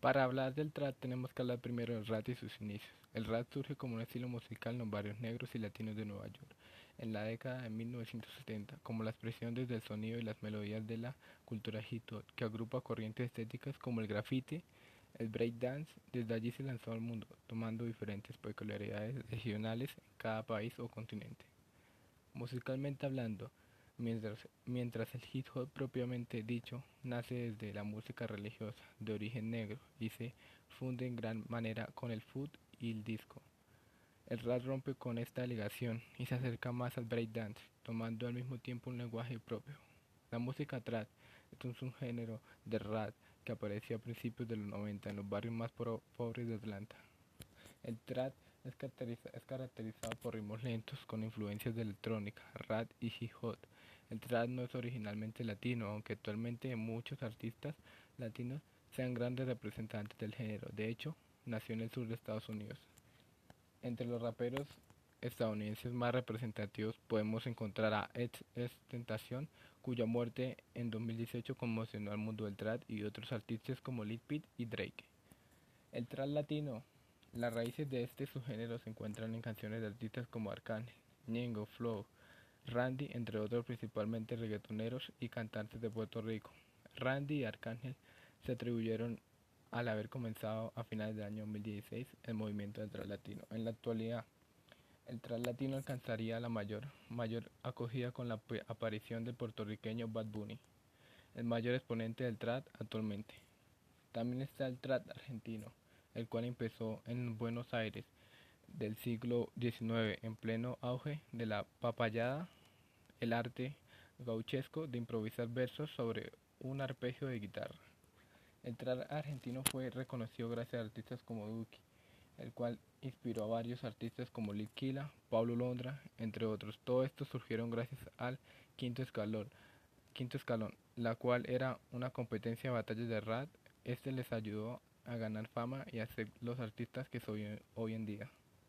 Para hablar del trap tenemos que hablar primero del rap y sus inicios. El rap surge como un estilo musical en los barrios negros y latinos de Nueva York en la década de 1970, como la expresión desde el sonido y las melodías de la cultura hip hop, que agrupa corrientes estéticas como el graffiti, el breakdance. Desde allí se lanzó al mundo, tomando diferentes peculiaridades regionales en cada país o continente. Musicalmente hablando, Mientras, el hip hop propiamente dicho nace desde la música religiosa de origen negro y se funde en gran manera con el food y el disco. El rap rompe con esta ligación y se acerca más al breakdance, tomando al mismo tiempo un lenguaje propio. La música trap es un género de rap que apareció a principios de los 90 en los barrios más pobres de Atlanta. El trap es, caracterizado por ritmos lentos con influencias de electrónica, rap y hip hop el trap no es originalmente latino, aunque actualmente muchos artistas latinos sean grandes representantes del género. De hecho, nació en el sur de Estados Unidos. Entre los raperos estadounidenses más representativos podemos encontrar a Ed Tentación, cuya muerte en 2018 conmocionó al mundo del trap y otros artistas como Lil Peep y Drake. El trap latino, las raíces de este subgénero se encuentran en canciones de artistas como Arcángel, Ñengo, Flow, Randy, entre otros principalmente reggaetoneros y cantantes de Puerto Rico. Randy y Arcángel se atribuyeron al haber comenzado a finales del año 2016 el movimiento del trap latino. En la actualidad, el trap latino alcanzaría la mayor, mayor acogida con la aparición del puertorriqueño Bad Bunny, el mayor exponente del trap actualmente. También está el trap argentino, el cual empezó en Buenos Aires del siglo XIX en pleno auge de la papayada, el arte gauchesco de improvisar versos sobre un arpegio de guitarra. El trap argentino fue reconocido gracias a artistas como Duki, el cual inspiró a varios artistas como Litquila, Pablo Londra, entre otros. Todo esto surgieron gracias al quinto escalón, quinto escalón, la cual era una competencia de batallas de rap. Este les ayudó a ganar fama y a ser los artistas que son hoy en día.